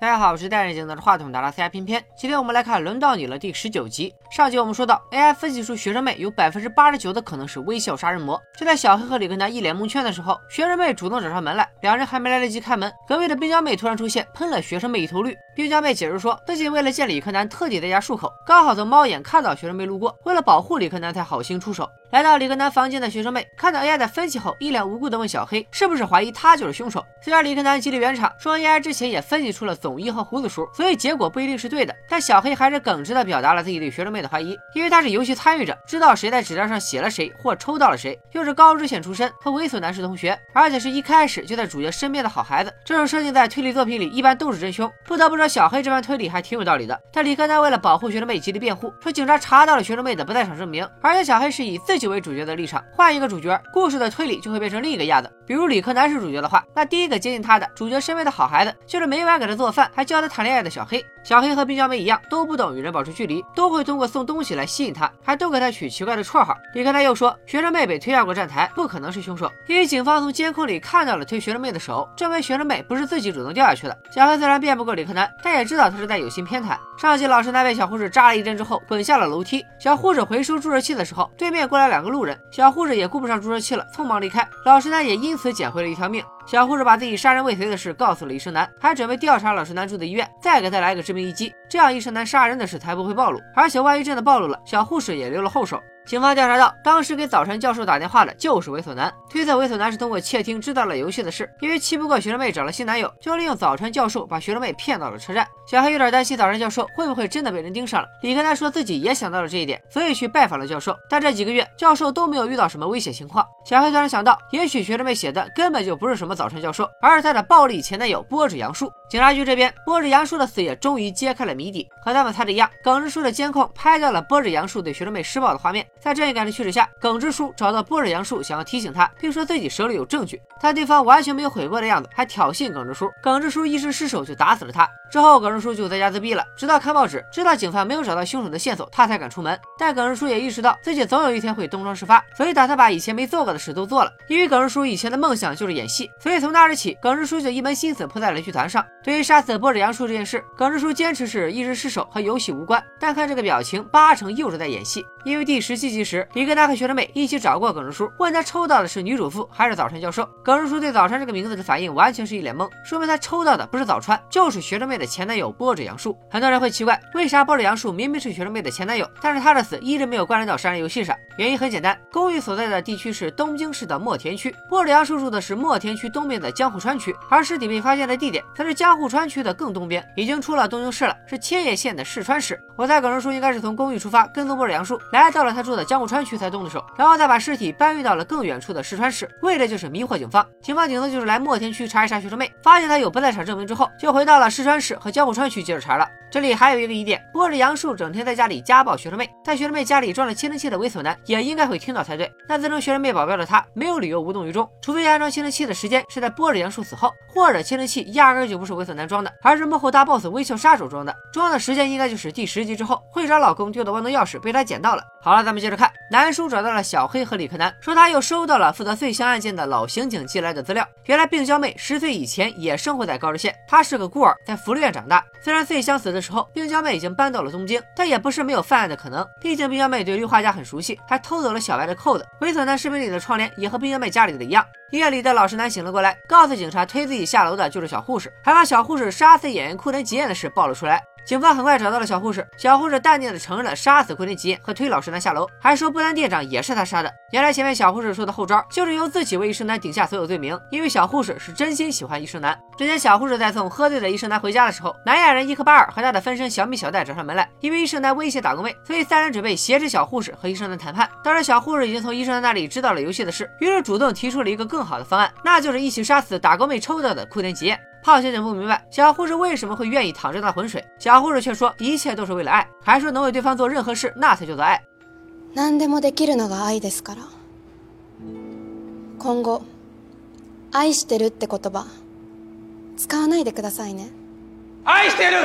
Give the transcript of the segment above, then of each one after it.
大家好，我是戴眼镜拿着话筒的拉斯加偏偏。今天我们来看《轮到你了》第十九集。上集我们说到，AI 分析出学生妹有百分之八十九的可能是微笑杀人魔。就在小黑和李根达一脸蒙圈的时候，学生妹主动找上门来。两人还没来得及开门，隔壁的冰娇妹突然出现，喷了学生妹一头绿。冰娇妹解释说，自己为了见李克南，特地在家漱口，刚好从猫眼看到学生妹路过，为了保护李克南才好心出手。来到李克南房间的学生妹看到 AI 的分析后，一脸无辜的问小黑，是不是怀疑他就是凶手？虽然李克南极力圆场，说 AI 之前也分析出了总一和胡子叔。所以结果不一定是对的，但小黑还是耿直的表达了自己对学生妹的怀疑，因为他是游戏参与者，知道谁在纸张上写了谁或抽到了谁，又是高知县出身，和猥琐男是同学，而且是一开始就在主角身边的好孩子。这种设定在推理作品里一般都是真凶，不得不说小黑这番推理还挺有道理的。但李克南为了保护学生妹极力辩护，说警察查到了学生妹的不在场证明，而且小黑是以自己为主角的立场，换一个主角，故事的推理就会变成另一个样子。比如理科男是主角的话，那第一个接近他的主角身边的好孩子，就是每晚给他做饭还教他谈恋爱的小黑。小黑和冰娇妹一样，都不懂与人保持距离，都会通过送东西来吸引他，还都给他取奇怪的绰号。李克南又说，学生妹被推下过站台，不可能是凶手，因为警方从监控里看到了推学生妹的手，证明学生妹不是自己主动掉下去的。小黑虽然辩不过李克南，但也知道他是在有心偏袒。上集老师男被小护士扎了一针之后，滚下了楼梯。小护士回收注射器的时候，对面过来两个路人，小护士也顾不上注射器了，匆忙离开。老师男也因此捡回了一条命。小护士把自己杀人未遂的事告诉了医生男，还准备调查老实男住的医院，再给他来个致命一击，这样医生男杀人的事才不会暴露。而且万一真的暴露了，小护士也留了后手。警方调查到，当时给早川教授打电话的就是猥琐男，推测猥琐男是通过窃听知道了游戏的事，因为气不过学生妹找了新男友，就利用早川教授把学生妹骗到了车站。小黑有点担心早川教授会不会真的被人盯上了。李克男说自己也想到了这一点，所以去拜访了教授。但这几个月，教授都没有遇到什么危险情况。小黑突然想到，也许学生妹写的根本就不是什么早川教授，而是他的暴力前男友波子杨树。警察局这边，波子杨树的死也终于揭开了谜底。和他们猜的一样，耿直叔的监控拍到了波子杨树对学生妹施暴的画面。在正义感的驱使下，耿直叔找到波子杨树，想要提醒他，并说自己手里有证据。但对方完全没有悔过的样子，还挑衅耿直叔。耿直叔一时失手就打死了他。之后，耿直叔就在家自闭了，直到看报纸，知道警方没有找到凶手的线索，他才敢出门。但耿直叔也意识到自己总有一天会东窗事发，所以打算把以前没做过的事都做了。因为耿直叔以前的梦想就是演戏，所以从那日起，耿直叔就一门心思扑在了剧团上。对于杀死波子杨叔这件事，耿直叔坚持是一时失手，和游戏无关。但看这个表情，八成又是在演戏。因为第十七集时，李格达和学生妹一起找过耿直叔，问他抽到的是女主妇还是早川教授。耿直叔对早川这个名字的反应完全是一脸懵，说明他抽到的不是早川，就是学生妹的前男友波。杨树，很多人会奇怪，为啥波着杨树明明是学生妹的前男友，但是他的死一直没有关联到杀人游戏上？原因很简单，公寓所在的地区是东京市的墨田区，波着杨树住的是墨田区东边的江户川区，而尸体被发现的地点则是江户川区的更东边，已经出了东京市了，是千叶县的市川市。我猜耿直叔应该是从公寓出发，跟踪波着杨树，来来到了他住的江户川区才动的手，然后再把尸体搬运到了更远处的市川市，为的就是迷惑警方。警方顶多就是来墨田区查一查学生妹，发现她有不在场证明之后，就回到了市川市和江户川区。接着查了，这里还有一个疑点：波着杨树整天在家里家暴学生妹，在学生妹家里装了窃听器的猥琐男也应该会听到才对。那自称学生妹保镖的他，没有理由无动于衷，除非安装窃听器的时间是在波着杨树死后，或者窃听器压根就不是猥琐男装的，而是幕后大 boss 微笑杀手装的。装的时间应该就是第十集之后，会长老公丢的万能钥匙被他捡到了。好了，咱们接着看，南叔找到了小黑和李克南，说他又收到了负责碎香案件的老刑警寄来的资料。原来病娇妹十岁以前也生活在高知县，她是个孤儿，在福利院长大。虽然碎香死的时候，病娇妹已经搬到了东京，但也不是没有犯案的可能。毕竟病娇妹对绿化家很熟悉，还偷走了小白的扣子。猥琐男视频里的窗帘也和病娇妹家里的一样。医院里的老实男醒了过来，告诉警察推自己下楼的就是小护士，还把小护士杀死演员库田吉彦的事爆了出来。警方很快找到了小护士，小护士淡定的承认了杀死库田吉彦和推老实男下楼，还说布丹店长也是他杀的。原来前面小护士说的后招，就是由自己为医生男顶下所有罪名，因为小护士是真心喜欢医生男。之前小护士在送喝醉的医生男回家的时候，南亚人伊克巴尔和他的分身小米小戴找上门来，因为医生男威胁打工妹，所以三人准备挟持小护士和医生男谈判。当然，小护士已经从医生男那里知道了游戏的事，于是主动提出了一个更好的方案，那就是一起杀死打工妹抽到的库田吉彦。胖小姐不明白小护士为什么会愿意淌这趟浑水，小护士却说一切都是为了爱，还说能为对方做任何事，那才叫做爱。何でもできるのが愛ですから。今後愛してるって言葉使わないでくださいね。愛してる。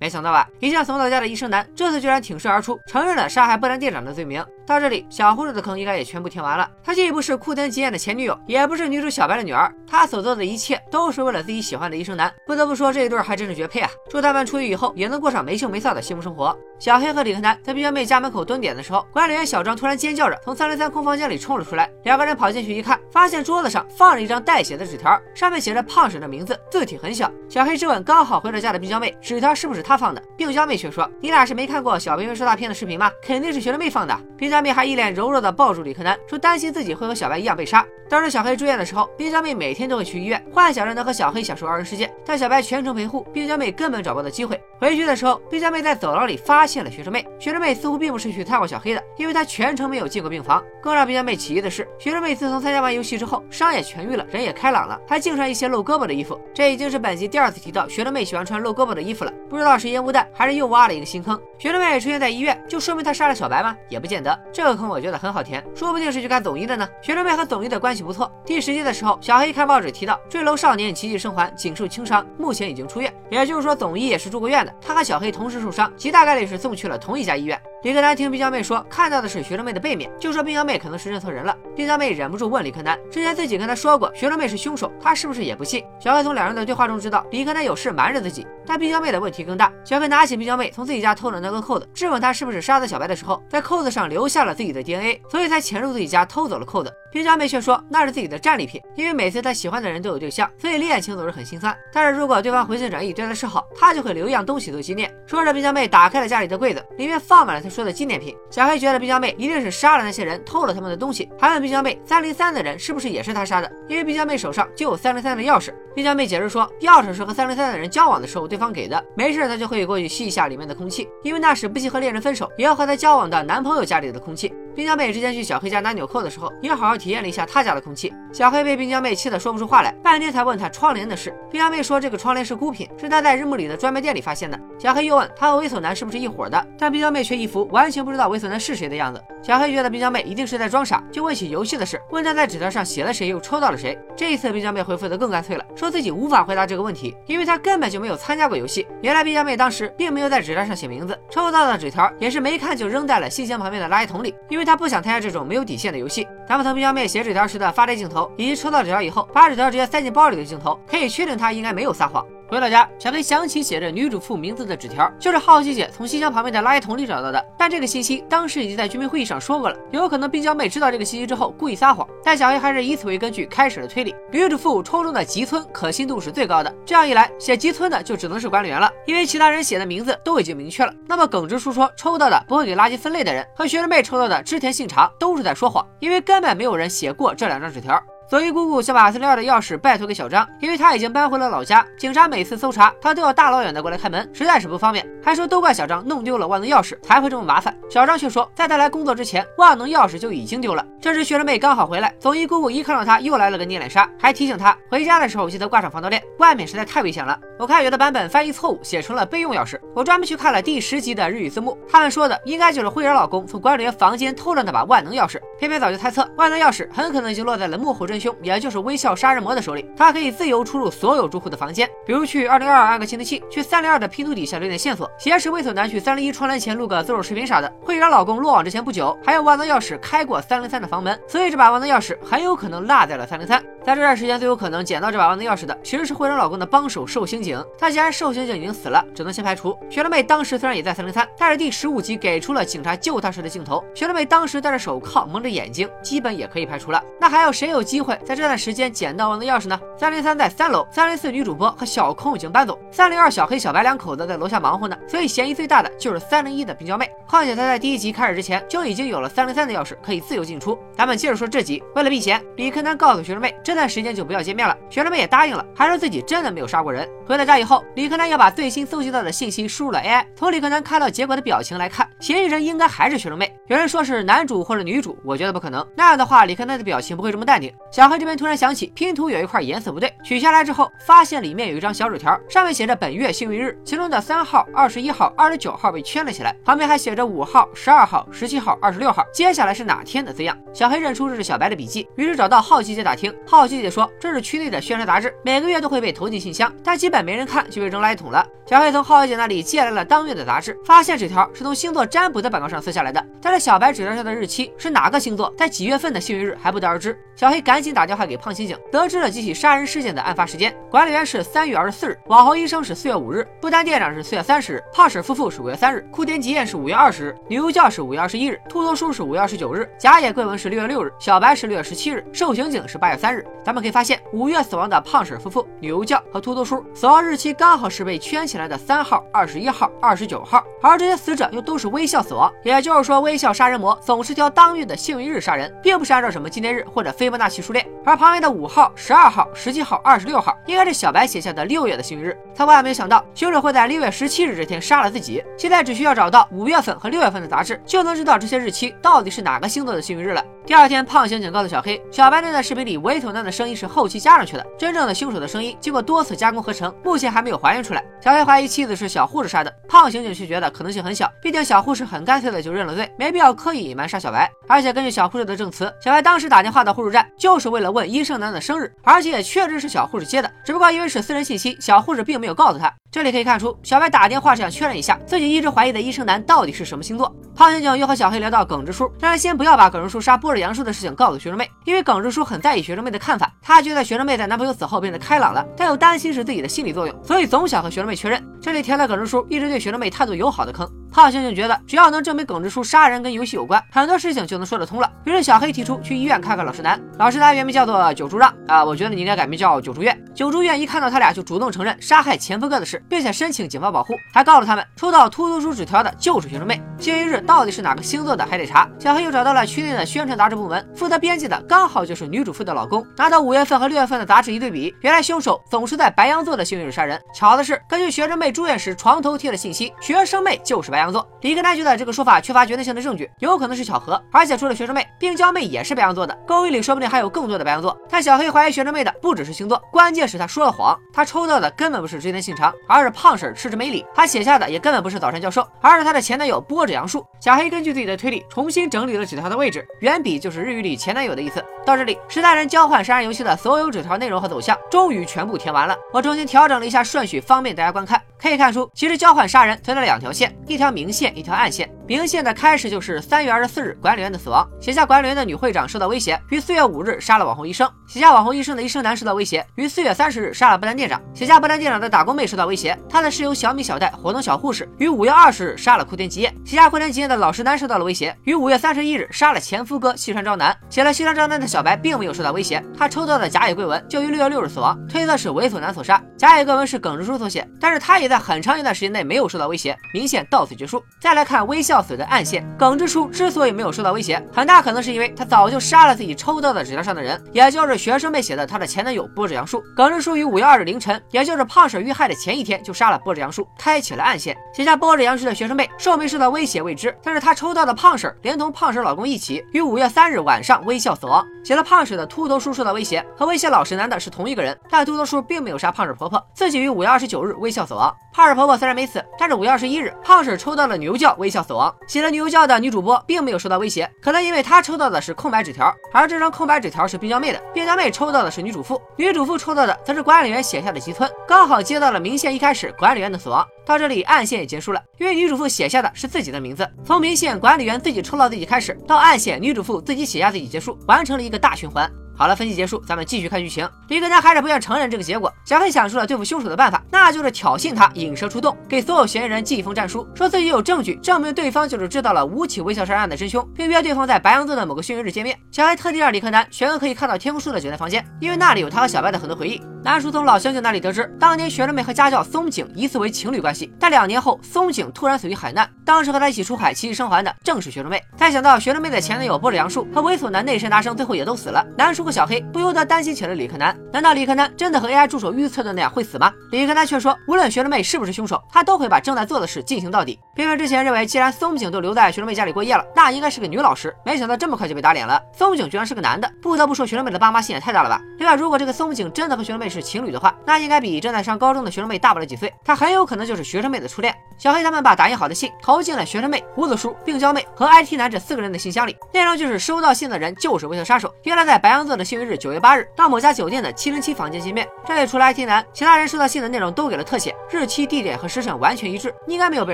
没想到吧，一向怂到家的医生男，这次居然挺身而出，承认了杀害波兰店长的罪名。 到这里，小护士的坑应该也全部填完了。她既不是库登吉彦的前女友，也不是女主小白的女儿，她所做的一切都是为了自己喜欢的医生男。不得不说，这一对还真是绝配啊！祝他们出狱以后也能过上没羞没臊的幸福生活。小黑和李克南在冰娇妹家门口蹲点的时候，管理员小张突然尖叫着从三零三空房间里冲了出来。两个人跑进去一看，发现桌子上放着一张带血的纸条，上面写着胖婶的名字，字体很小。小黑质问刚好回了家的冰娇妹，纸条是不是他放的？冰娇妹却说：“你俩是没看过小编妹说大片的视频吗？肯定是学生妹放的。”冰娇妹还一脸柔弱的抱住李克南，说担心自己会和小白一样被杀。当时小黑住院的时候，冰娇妹每天都会去医院，幻想着能和小黑享受二人世界。但小白全程陪护，冰娇妹根本找不到机会。回去的时候，冰娇妹在走廊里发现了学生妹。学生妹似乎并不是去探望小黑的，因为她全程没有进过病房。更让冰娇妹起疑的是，学生妹自从参加完游戏之后，伤也痊愈了，人也开朗了，还净穿一些露胳膊的衣服。这已经是本集第二次提到学生妹喜欢穿露胳膊的衣服了。不知道是烟雾弹，还是又挖了一个新坑。学生妹出现在医院，就说明她杀了小白吗？也不见得。这个坑我觉得很好填，说不定是去看总医的呢。学生妹和总医的关系不错。第十集。的时候，小黑看报纸提到坠楼少年奇迹生还，仅受轻伤，目前已经出院。也就是说，总医也是住过院的。他和小黑同时受伤，极大概率是送去了同一家医院。李克南听冰娇妹说看到的是学生妹的背面，就说冰娇妹可能是认错人了。冰娇妹忍不住问李克南，之前自己跟他说过学生妹是凶手，他是不是也不信？小黑从两人的对话中知道李克南有事瞒着自己，但冰娇妹的问题更大。小黑拿起冰娇妹从自己家偷的那个扣子，质问她是不是杀死小白的时候，在扣子上留下了自己的 DNA，所以才潜入自己家偷走了扣子。冰娇妹却说那是自己的战利品，因为每次她喜欢的人都有对象，所以恋情总是很心酸。但是如果对方回心转意，对她示好，她就会留一样东西做纪念。说着，冰娇妹打开了家里的柜子，里面放满了她说的纪念品。小黑觉得冰娇妹一定是杀了那些人，偷了他们的东西，还问冰娇妹三零三的人是不是也是他杀的？因为冰娇妹手上就有三零三的钥匙。冰娇妹解释说，钥匙是和三零三的人交往的时候对方给的，没事她就会过去吸一下里面的空气，因为那是不惜和恋人分手也要和他交往的男朋友家里的空气。冰娇妹之前去小黑家拿纽扣的时候，也好好体验了一下他家的空气。小黑被冰娇妹气得说不出话来，半天才问他窗帘的事。冰娇妹说这个窗帘是孤品，是她在日暮里的专卖店里发现的。小黑又问他和猥琐男是不是一伙的，但冰娇妹却一副完全不知道猥琐男是谁的样子。小黑觉得冰娇妹一定是在装傻，就问起游戏的事，问她在纸条上写了谁，又抽到了谁。这一次冰娇妹回复的更干脆了，说自己无法回答这个问题，因为她根本就没有参加过游戏。原来冰娇妹当时并没有在纸条上写名字，抽到的纸条也是没看就扔在了信箱旁边的垃圾桶里，因为他不想参加这种。没有底线的游戏，咱们从冰娇妹写纸条时的发呆镜头，以及抽到纸条以后把纸条直接塞进包里的镜头，可以确定他应该没有撒谎。回到家，小黑想起写着女主妇名字的纸条，就是好奇姐从信箱旁边的垃圾桶里找到的。但这个信息当时已经在居民会议上说过了，有可能冰娇妹知道这个信息之后故意撒谎。但小黑还是以此为根据开始了推理。女主妇抽中的吉村可信度是最高的，这样一来，写吉村的就只能是管理员了，因为其他人写的名字都已经明确了。那么耿直叔说抽到的不会给垃圾分类的人和学生妹抽到的织田信长都是在说谎，因为根本没有人写过这两张纸条。总一姑姑想把三零二的钥匙拜托给小张，因为他已经搬回了老家。警察每次搜查，他都要大老远的过来开门，实在是不方便。还说都怪小张弄丢了万能钥匙，才会这么麻烦。小张却说，在他来工作之前，万能钥匙就已经丢了。这时学生妹刚好回来，总一姑姑一看到他，又来了个捏脸杀，还提醒他回家的时候记得挂上防盗链，外面实在太危险了。我看有的版本翻译错误，写成了备用钥匙。我专门去看了第十集的日语字幕，他们说的应该就是慧人老公从管理员房间偷了那把万能钥匙。偏偏早就猜测，万能钥匙很可能已经落在了幕后真凶，也就是微笑杀人魔的手里。他可以自由出入所有住户的房间，比如去二零二二按个窃听器，去三零二的拼图底下留点线索，挟持猥琐男去三零一窗帘前录个自首视频啥的。慧人老公落网之前不久，还有万能钥匙开过三零三的房门，所以这把万能钥匙很有可能落在了三零三。在这段时间，最有可能捡到这把万能钥匙的，其实是会长老公的帮手寿刑警。他既然寿刑警已经死了，只能先排除。学生妹当时虽然也在三零三，但是第十五集给出了警察救她时的镜头，学生妹当时戴着手铐，蒙着眼睛，基本也可以排除了。那还有谁有机会在这段时间捡到万能钥匙呢？三零三在三楼，三零四女主播和小空已经搬走，三零二小黑、小白两口子在楼下忙活呢，所以嫌疑最大的就是三零一的冰娇妹。况且他在第一集开始之前就已经有了三零三的钥匙，可以自由进出。咱们接着说这集，为了避嫌，李克南告诉学生妹，这段时间就不要见。面了，学生妹也答应了，还说自己真的没有杀过人。回到家以后，李克南要把最新搜集到的信息输入了 AI。从李克南看到结果的表情来看，嫌疑人应该还是学生妹。有人说是男主或者女主，我觉得不可能。那样的话，李克南的表情不会这么淡定。小黑这边突然想起拼图有一块颜色不对，取下来之后发现里面有一张小纸条，上面写着本月幸运日，其中的三号、二十一号、二十九号被圈了起来，旁边还写着五号、十二号、十七号、二十六号，接下来是哪天的字样。小黑认出这是小白的笔记，于是找到好奇姐打听，好奇姐说这是区内的宣传杂志，每个月都会被投进信箱，但基本没人看就被扔垃圾桶了。小黑从好奇姐那里借来了当月的杂志，发现纸条是从星座占卜的板报上撕下来的，但是小白纸条上的日期是哪个星座在几月份的幸运日还不得而知。小黑赶紧打电话给胖刑警，得知了几起杀人事件的案发时间，管理员是三月二十四日，网红医生是四月五日，不丹店长是四月三十日，胖婶夫妇是五月三日，库田吉彦是五月二十日，女巫教是五月二十一日，秃头叔是五月二十九日，假野贵文是六月六日，小白是六月十七日，瘦刑警是八月三日。咱们可以发现，五月死亡的胖婶夫妇、女巫教和秃头叔死亡日期刚好是被圈起来的三号、二十一号、二十九号，而这些死者又都是微笑死亡，也就是说，微笑杀人魔总是挑当月的幸运日杀人，并不是按照什么纪念日或者斐波那契数而旁边的五号、十二号、十七号、二十六号，应该是小白写下的六月的幸运日。他万万没想到，凶手会在六月十七日这天杀了自己。现在只需要找到五月份和六月份的杂志，就能知道这些日期到底是哪个星座的幸运日了。第二天，胖刑警告诉小黑，小白那段视频里猥琐男的声音是后期加上去的，真正的凶手的声音经过多次加工合成，目前还没有还原出来。小黑怀疑妻子是小护士杀的，胖刑警却觉得可能性很小，毕竟小护士很干脆的就认了罪，没必要刻意隐瞒杀小白。而且根据小护士的证词，小白当时打电话到护士站就是为了问医生男的生日，而且也确实是小护士接的，只不过因为是私人信息，小护士并没有告诉他。这里可以看出，小白打电话是想确认一下自己一直怀疑的医生男到底是什么星座。胖刑警又和小黑聊到耿直叔，让他先不要把耿直叔杀波尔杨树的事情告诉学生妹，因为耿直叔很在意学生妹的看法，他觉得学生妹在男朋友死后变得开朗了，但又担心是自己的心理作用，所以总想和学生妹确认。这里填了耿直叔一直对学生妹态度友好的坑。胖刑警觉得，只要能证明耿直叔杀人跟游戏有关，很多事情就能说得通了。于是小黑提出去医院看看老实男。老实男原名叫做九竹让啊，我觉得你应该改名叫九竹院。九竹院一看到他俩就主动承认杀害前夫哥的事，并且申请警方保护，还告诉他们抽到秃头叔纸条的就是学生妹。幸运日到底是哪个星座的还得查。小黑又找到了区内的宣传杂志部门，负责编辑的刚好就是女主妇的老公。拿到五月份和六月份的杂志一对比，原来凶手总是在白羊座的幸运日杀人。巧的是，根据学生妹住院时床头贴的信息，学生妹就是白羊座。李根南觉得这个说法缺乏决定性的证据，有可能是巧合。而且除了学生妹，病娇妹也是白羊座的，勾引里说不定还有更多的白羊座。但小黑怀疑学生妹的不只是星座，关键是他说了谎。他抽到的根本不是织田信长，而是胖婶吃着梅里。他写下的也根本不是早川教授，而是他的前男友波着杨树。小黑根据自己的推理，重新整理了纸条的位置，原笔就是日语里前男友的意思。到这里，十大人交换杀人游戏的所有纸条内容和走向终于全部填完了。我重新调整了一下顺序，方便大家观看。可以看出，其实交换杀人存在两条线，一条明线，一条暗线。明线的开始就是三月二十四日管理员的死亡，写下管理员的女会长受到威胁，于四月五日杀了网红医生；写下网红医生的医生男受到威胁，于四月三十日杀了不丹店长；写下不丹店长的打工妹受到威胁，他的室友小米小戴活动小护士，于五月二十日杀了库天吉彦；写下库天吉彦的老实男受到了威胁，于五月三十一日杀了前夫哥西川昭男；写了西川昭男的小白并没有受到威胁，他抽到的假野贵文就于六月六日死亡，推测是猥琐男所杀。假野贵文是耿直叔所写，但是他也在很长一段时间内没有受到威胁，明线到此结束。再来看微笑死的暗线。耿直叔之所以没有受到威胁，很大可能是因为他早就杀了自己抽到的纸条上的人，也就是学生妹写的他的前男友波折杨树。耿直叔于五月二日凌晨，也就是胖婶遇害的前一天，就杀了波折杨树，开启了暗线。写下波折杨树的学生妹受没受到威胁未知，但是他抽到的胖婶连同胖婶老公一起，于五月三日晚上微笑死亡。写了胖婶的秃头叔受到威胁，和威胁老实男的是同一个人，但秃头叔并没有杀胖婶婆婆，自己于五月二十九日微笑死亡。胖婶婆婆虽然没死，但是五月二十一日，胖婶抽到了牛叫微笑死亡。写了女优教的女主播并没有受到威胁，可能因为她抽到的是空白纸条，而这张空白纸条是冰娇妹的。冰娇妹抽到的是女主妇，女主妇抽到的则是管理员写下的吉村，刚好接到了明线一开始管理员的死亡。到这里暗线也结束了，因为女主妇写下的是自己的名字。从明线管理员自己抽到自己开始，到暗线女主妇自己写下自己结束，完成了一个大循环。好了，分析结束，咱们继续看剧情。李根南还是不愿承认这个结果。小黑想出了对付凶手的办法，那就是挑衅他，引蛇出洞，给所有嫌疑人寄一封战书，说自己有证据证明对方就是制造了五起微笑杀人案的真凶，并约对方在白羊座的某个幸运日见面。小黑特地让李克南选个可以看到天空树的酒店房间，因为那里有他和小白的很多回忆。南叔从老刑警那里得知，当年学生妹和家教松井疑似为情侣关系，但两年后松井突然死于海难，当时和他一起出海奇迹生还的正是学生妹。再想到学生妹的前男友波里杨树和猥琐男内神达生最后也都死了，南叔和小黑不由得担心起了李克南。难道李克南真的和 AI 助手预测的那样会死吗？李克南却说，无论学生妹是不是凶手，他都会把正在做的事进行到底。边边之前认为，既然松井都留在学生妹家里过夜了，那应该是个女老师，没想到这么快就被打脸了。松井居然是个男的，不得不说学生妹的爸妈心也太大了吧？另外，如果这个松井真的和学生妹是情侣的话，那应该比正在上高中的学生妹大不了几岁，他很有可能就是学生妹的初恋。小黑他们把打印好的信投进了学生妹、胡子叔、病娇妹和 IT 男这四个人的信箱里，内容就是收到信的人就是微笑杀手，原来在白羊座的幸运日九月八日到某家酒店的七零七房间见面。这里除了 IT 男，其他人收到信的内容都给了特写，日期、地点和时辰完全一致，应该没有被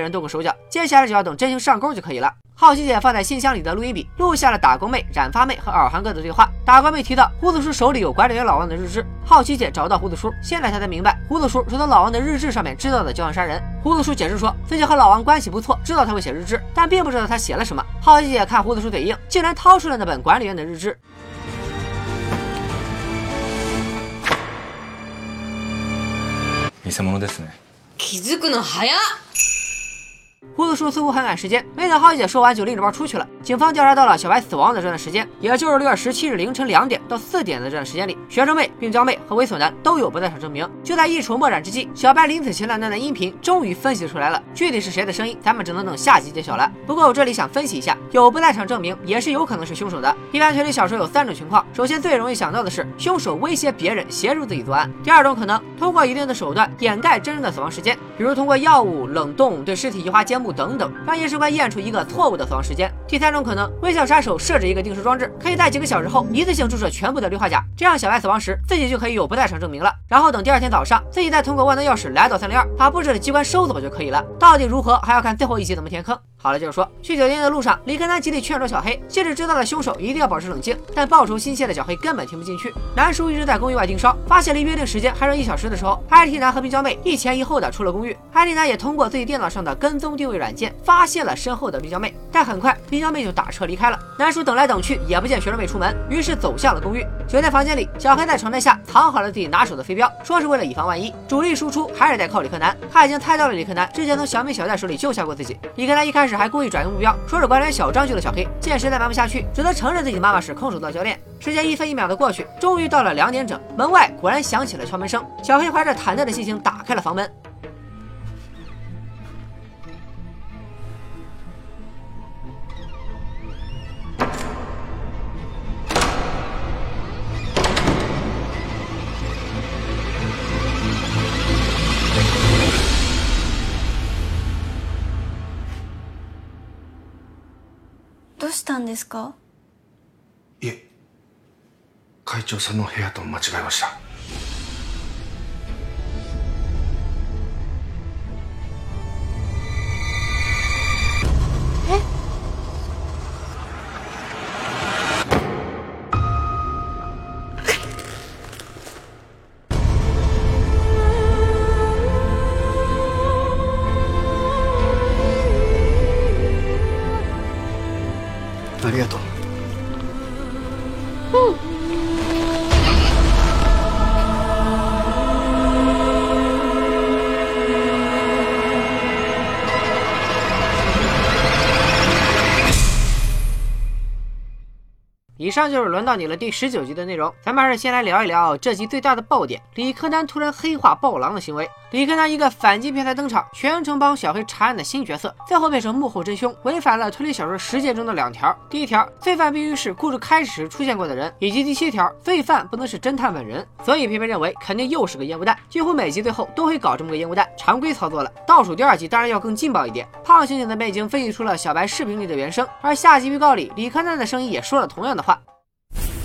人动过手脚。接下来只要等真情上钩就可以了。好奇姐放在信箱里的录音笔录下了打工妹、染发妹和耳环哥的对话。打工妹提到胡子叔手里有管理员老王的日志，好奇姐找到胡子叔，现在她才明白胡子叔是从老王的日志上面知道的交换杀人。胡子叔解释说自己和老王关系不错，知道他会写日志，但并不知道他写了什么。好奇姐看胡子叔嘴硬，竟然掏出了那本管理员的日志。偽物ですね気づくの早っ胡子叔似乎很赶时间，没等浩姐说完就拎着包出去了。 警方调查到了小白死亡的这段时间，也就是六月十七日凌晨两点到四点的这段时间里，学生妹、病娇妹和猥琐男都有不在场证明。就在一筹莫展之际，小白临死前的那段音频终于分析出来了，具体是谁的声音，咱们只能等下集揭晓了。不过我这里想分析一下，有不在场证明也是有可能是凶手的。一般推理小说有三种情况，首先最容易想到的是凶手威胁别人协助自己作案，第二种可能通过一定的手段掩盖真正的死亡时间，比如通过药物、冷冻、对尸体移花接木等等。让验尸官验出一个错误的死亡时间。第三三种可能，微笑杀手设置一个定时装置，可以在几个小时后一次性注射全部的氯化钾，这样小白死亡时自己就可以有不在场证明了。然后等第二天早上，自己再通过万能钥匙来到三零二，把布置的机关收走就可以了。到底如何，还要看最后一集怎么填坑。好了，接着说，去酒店的路上，李克南极力劝说小黑，即使知道了凶手一定要保持冷静，但报仇心切的小黑根本听不进去。南叔一直在公寓外盯梢，发现离约定时间还剩一小时的时候，IT 男和冰娇妹一前一后的出了公寓。IT 男也通过自己电脑上的跟踪定位软件发现了身后的冰娇妹，但很快冰娇妹就打车离开了。南叔等来等去也不见学生妹出门，于是走向了公寓。酒店房间里，小黑在床单下藏好了自己拿手的飞镖，说是为了以防万一。主力输出还是得靠李克南，他已经猜到了李克南之前从小美小戴手里救下过自己。李克南一开始还故意转移目标。说是管理员小张救了小黑，见实在瞒不下去，只得承认自己妈妈是空手道教练。时间一分一秒的过去，终于到了两点整，门外果然响起了敲门声。小黑怀着忐忑的心情打开了房门。ですか？いえ会長さんの部屋と間違えました。嗯以上就是轮到你了第十九集的内容，咱们还是先来聊一聊这集最大的爆点：李柯南突然黑化暴狼的行为。李柯南一个反击片才登场，全程帮小黑查案的新角色，最后变成幕后真凶，违反了推理小说实践中的两条：第一条，罪犯必须是故事开始时出现过的人；以及第七条，罪犯不能是侦探本人。所以偏偏认为肯定又是个烟雾弹，几乎每集最后都会搞这么个烟雾弹，常规操作了。倒数第二集当然要更劲爆一点，胖刑警那边已经分析出了小白视频里的原声，而下集预告里李柯南的声音也说了同样的话。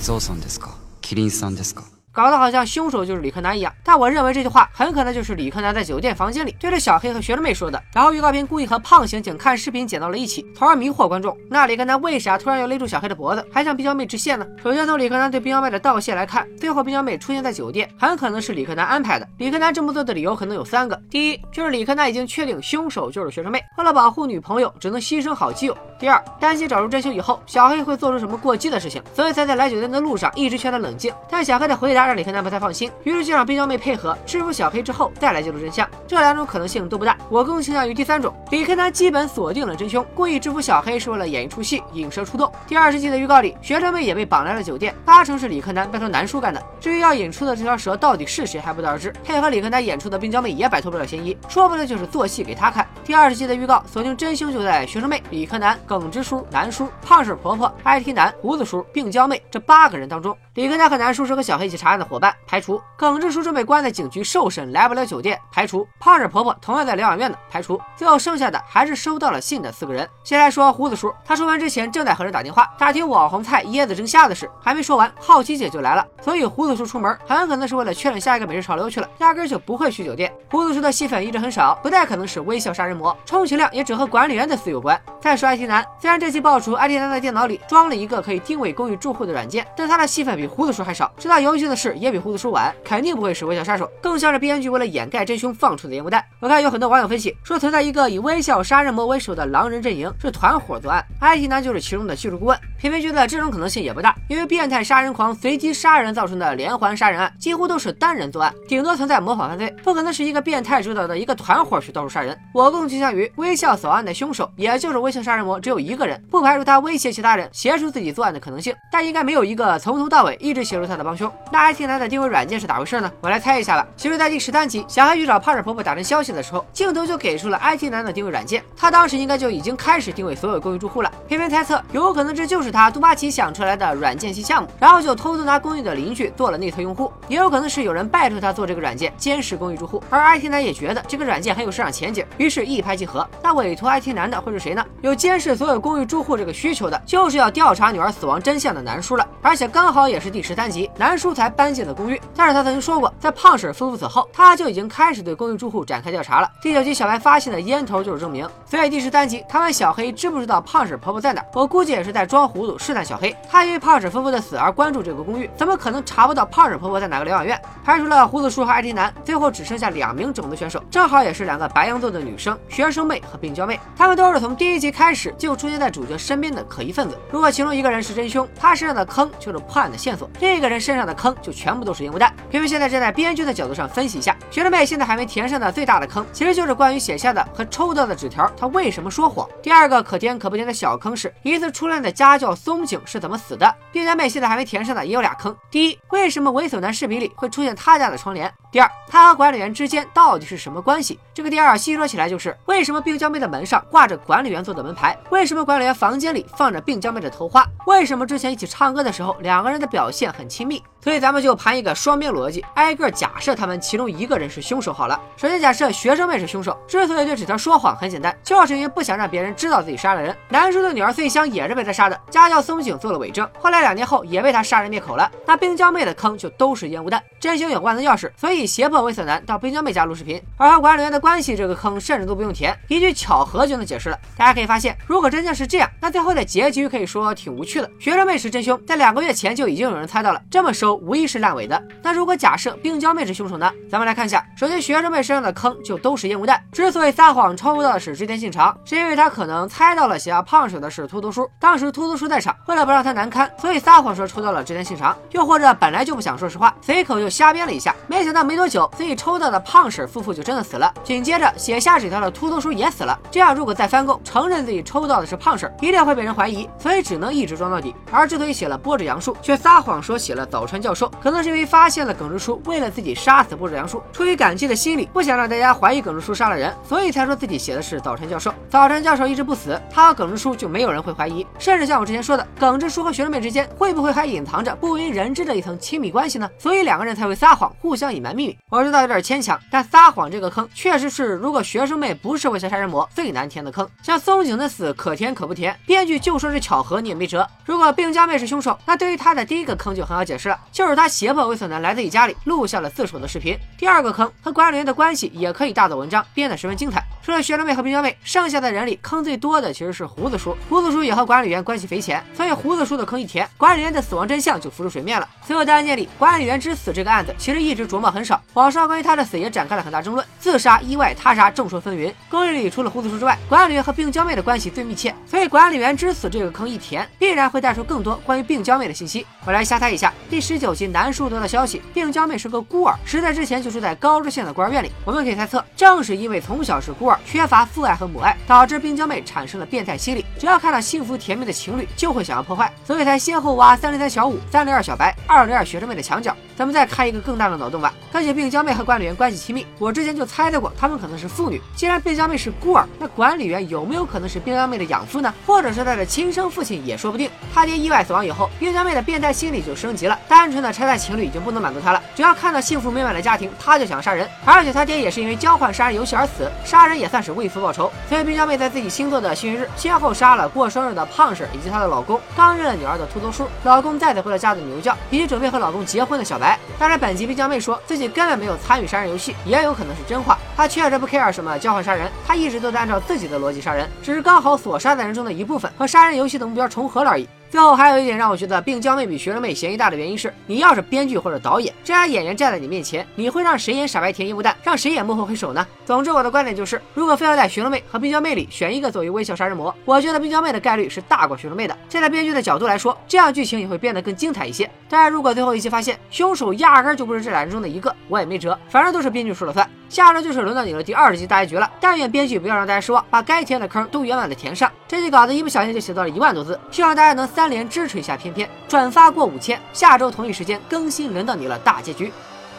ゾウさんですか？キリンさんですか？搞得好像凶手就是李克南一样，但我认为这句话很可能就是李克南在酒店房间里对着小黑和学生妹说的。然后预告片故意和胖刑警看视频剪到了一起，从而迷惑观众。那李克南为啥突然要勒住小黑的脖子，还向冰娇妹致谢呢？首先从李克南对冰娇妹的道谢来看，最后冰娇妹出现在酒店，很可能是李克南安排的。李克南这么做的理由可能有三个：第一，就是李克南已经确定凶手就是学生妹，为了保护女朋友，只能牺牲好基友；第二，担心找出真凶以后，小黑会做出什么过激的事情，所以才在来酒店的路上一直劝他冷静。但小黑的回答让李克南不太放心。于是就让冰娇妹配合制服小黑之后再来揭露真相，这两种可能性都不大，我更倾向于第三种。李克南基本锁定了真凶，故意制服小黑是为了演一出戏，引蛇出洞。第二十集的预告里，学生妹也被绑来了酒店，八成是李克南扮成南叔干的。至于要引出的这条蛇到底是谁还不得而知，配合李克南演出的冰娇妹也摆脱不了嫌疑，说不定就是做戏给他看。第二十集的预告锁定真凶就在学生妹、理科男、耿直叔、南叔、胖婶婆婆、IT 男、胡子叔、病娇妹这八个人当中。理科男和南叔是和小黑一起查案的伙伴，排除；耿直叔正被关在警局受审，来不了酒店，排除；胖婶婆婆同样在疗养院的，排除。最后剩下的还是收到了信的四个人。先来说胡子叔，他出门之前正在和人打电话，打听网红菜椰子蒸虾的事，还没说完，好奇姐就来了。所以胡子叔出门很可能是为了确认下一个美食潮流去了，压根就不会去酒店。胡子叔的戏份一直很少，不太可能是微笑杀人魔，充其量也只和管理员的死有关。再说 IT 男，虽然这期爆出 IT 男的电脑里装了一个可以定位公寓住户的软件，但他的戏份比胡子叔还少。知道游戏的事也比胡子叔晚，肯定不会是微笑杀手，更像是编剧为了掩盖真凶放出的烟雾弹。我看有很多网友分析说，存在一个以微笑杀人魔为首的狼人阵营，是团伙作案，IT 男就是其中的技术顾问。偏偏觉得这种可能性也不大，因为变态杀人狂随机杀人造成的连环杀人案几乎都是单人作案，顶多存在模仿犯罪，不可能是一个变态主导的一个团伙去到处杀人。我更倾向于微笑扫案的凶手，也就是微笑杀人魔，只有一个人，不排除他威胁其他人协助自己作案的可能性，但应该没有一个从头到尾一直协助他的帮凶。那 IT 男的定位软件是咋回事呢？我来猜一下吧。其实，在第十三集小黑去找胖婶婆婆打听消息的时候，镜头就给出了 IT 男的定位软件，他当时应该就已经开始定位所有公寓住户了。偏偏猜测，有可能这就是他杜巴奇想。出来的软件系项目，然后就偷偷拿公寓的邻居做了内测用户，也有可能是有人拜托他做这个软件监视公寓住户，而 IT 男也觉得这个软件很有市场前景，于是一一拍即合。那委托 IT 男的会是谁呢？有监视所有公寓住户这个需求的，就是要调查女儿死亡真相的南叔了，而且刚好也是第十三集，南叔才搬进了公寓，但是他曾经说过，在胖婶夫妇死后，他就已经开始对公寓住户展开调查了。第九集小白发现的烟头就是证明，所以第十三集他问小黑知不知道胖婶婆婆在哪，我估计也是在装糊涂试探小黑。他因为胖婶夫妇的死而关注这个公寓，怎么可能查不到胖婶婆婆在哪个疗养院？排除了胡子叔和 IT 男，最后只剩下两名种子选手，正好也是两个白羊座的女生，学生妹和病娇妹。他们都是从第一集开始就出现在主角身边的可疑分子。如果其中一个人是真凶，他身上的坑就是破案的线索；另一个人身上的坑就全部都是烟雾弹。偏偏现在站在编剧的角度上分析一下，学生妹现在还没填上的最大的坑，其实就是关于写下的和抽到的纸条，他为什么说谎？第二个可填可不填的小坑是，疑似初恋的家教松井是怎么死的？病娇妹现在还没填上的也有俩坑。第一，为什么猥琐男视频里会出现他家的窗帘？第二，他和管理员之间到底是什么关系？这个第二细说起来就是，为什么病娇妹的门上挂着管理员做的门牌？为什么管理员房间里放着病娇妹的头花？为什么之前一起唱歌的时候两个人的表现很亲密？所以咱们就盘一个双边逻辑，挨个假设他们其中一个人是凶手好了。首先假设学生妹是凶手，之所以对纸条说谎，很简单，就是因为不想让别人知道自己杀了人。南叔的女儿穗香也是被他杀的，家教松井做了伪证，后来两年后也被他杀人灭口了。那冰娇妹的坑就都是烟雾弹，真凶有万能钥匙，所以胁迫猥琐男到冰娇妹家录视频，而和管理员的关系这个坑甚至都不用填，一句巧合就能解释了。大家可以发现，如果真相是这样，那最后的结局可以说挺无趣的。学生妹是真凶，在两个月前就已经有人猜到了，这么收无疑是烂尾的。那如果假设冰娇妹是凶手呢？咱们来看一下，首先学生妹身上的坑就都是烟雾弹。之所以撒谎抽到的是织田信长，是因为他可能猜到了写要胖婶的是秃头叔，当时秃头叔在场，为了不让他难堪，所以撒谎说抽到了织田信长。又或者本来就不想说实话，随口就瞎编了一下，没想到没多久自己抽到的胖婶夫妇就真的死了。紧接着写下纸条的的秃头叔也死了。这样如果再翻供，承认自己抽到的是胖婶，一定会被人怀疑，所以只能一直装到底。而之所以写了波折杨树，却撒谎说写了早川教授，可能是因为。发现了耿直叔为了自己杀死波折杨树，出于感激的心理，不想让大家怀疑耿直叔杀了人，所以才说自己写的是早川教授。早川教授一直不死，他和耿直叔就没有人会怀疑。甚至像我之前说的，耿直叔和学生妹之间会不会还隐藏着不为人知的一层亲密关系呢？所以两个人才会撒谎，互相隐瞒秘密。我知道有点牵强，但撒谎这个坑确实是如果学生妹不是猥笑杀人魔最难填的坑。像松井的死可填可不填，编剧就说是巧合，你也没辙。如果病家妹是凶手，那对于他的第一个坑就很好解释了，就是他胁迫猥琐男来自己家里录下了自首的视频。第二个坑和管理员的关系也可以大做文章，编得十分精彩。除了学生妹和病娇妹，剩下的人里坑最多的其实是胡子叔。胡子叔也和管理员关系匪浅，所以胡子叔的坑一填，管理员的死亡真相就浮出水面了。所有的案件里，管理员之死这个案子其实一直琢磨很少，网上关于他的死也展开了很大争论，自杀、意外、他杀，众说纷纭。公寓里除了胡子叔之外，管理员和病娇妹的关系最密切，所以管理员之死这个坑一填，必然会带出更多关于病娇妹的信息。我来瞎猜一下，第十九集南叔得到消息，病娇妹是个孤儿，十岁之前就住在高知县的孤儿院里。我们可以猜测，正是因为从小是孤儿。缺乏父爱和母爱，导致病娇妹产生了变态心理。只要看到幸福甜蜜的情侣，就会想要破坏，所以才先后挖三零三小五、三零二小白、二零二学生妹的墙角。咱们再开一个更大的脑洞吧。而且病娇妹和管理员关系亲密，我之前就猜测过他们可能是父女。既然病娇妹是孤儿，那管理员有没有可能是病娇妹的养父呢？或者是她的亲生父亲也说不定。他爹意外死亡以后，病娇妹的变态心理就升级了，单纯的拆散情侣已经不能满足她了，只要看到幸福美满的家庭，她就想杀人。而且他爹也是因为交换杀人游戏而死，杀人也算是为父报仇。所以病娇妹在自己星座的幸运日，先后杀了过生日的胖婶以及她的老公，刚认了女儿的秃头叔，老公再次回了家的牛叫，以及准备和老公结婚的小白。当然，本集冰娇妹说自己根本没有参与杀人游戏，也有可能是真话。她确实不 care 什么交换杀人，她一直都在按照自己的逻辑杀人，只是刚好所杀的人中的一部分和杀人游戏的目标重合了而已。最后还有一点让我觉得病娇妹比学生妹嫌疑大的原因是，你要是编剧或者导演，这俩演员站在你面前，你会让谁演傻白甜烟雾弹，让谁演幕后黑手呢？总之，我的观点就是，如果非要在学生妹和病娇妹里选一个作为微笑杀人魔，我觉得病娇妹的概率是大过学生妹的。站在编剧的角度来说，这样剧情也会变得更精彩一些。但，如果最后一集发现凶手压根就不是这俩人中的一个，我也没辙，反正都是编剧说了算。下周就是轮到你了，第二十集大结局了，但愿编剧不要让大家失望，把该填的坑都圆满的填上。这期稿子一不小心就写到了一万多字，希望大家能三连支持一下。偏偏转发过五千，下周同一时间更新，轮到你了，大结局，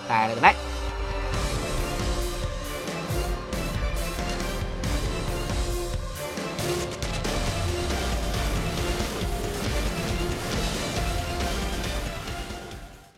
拜了个拜。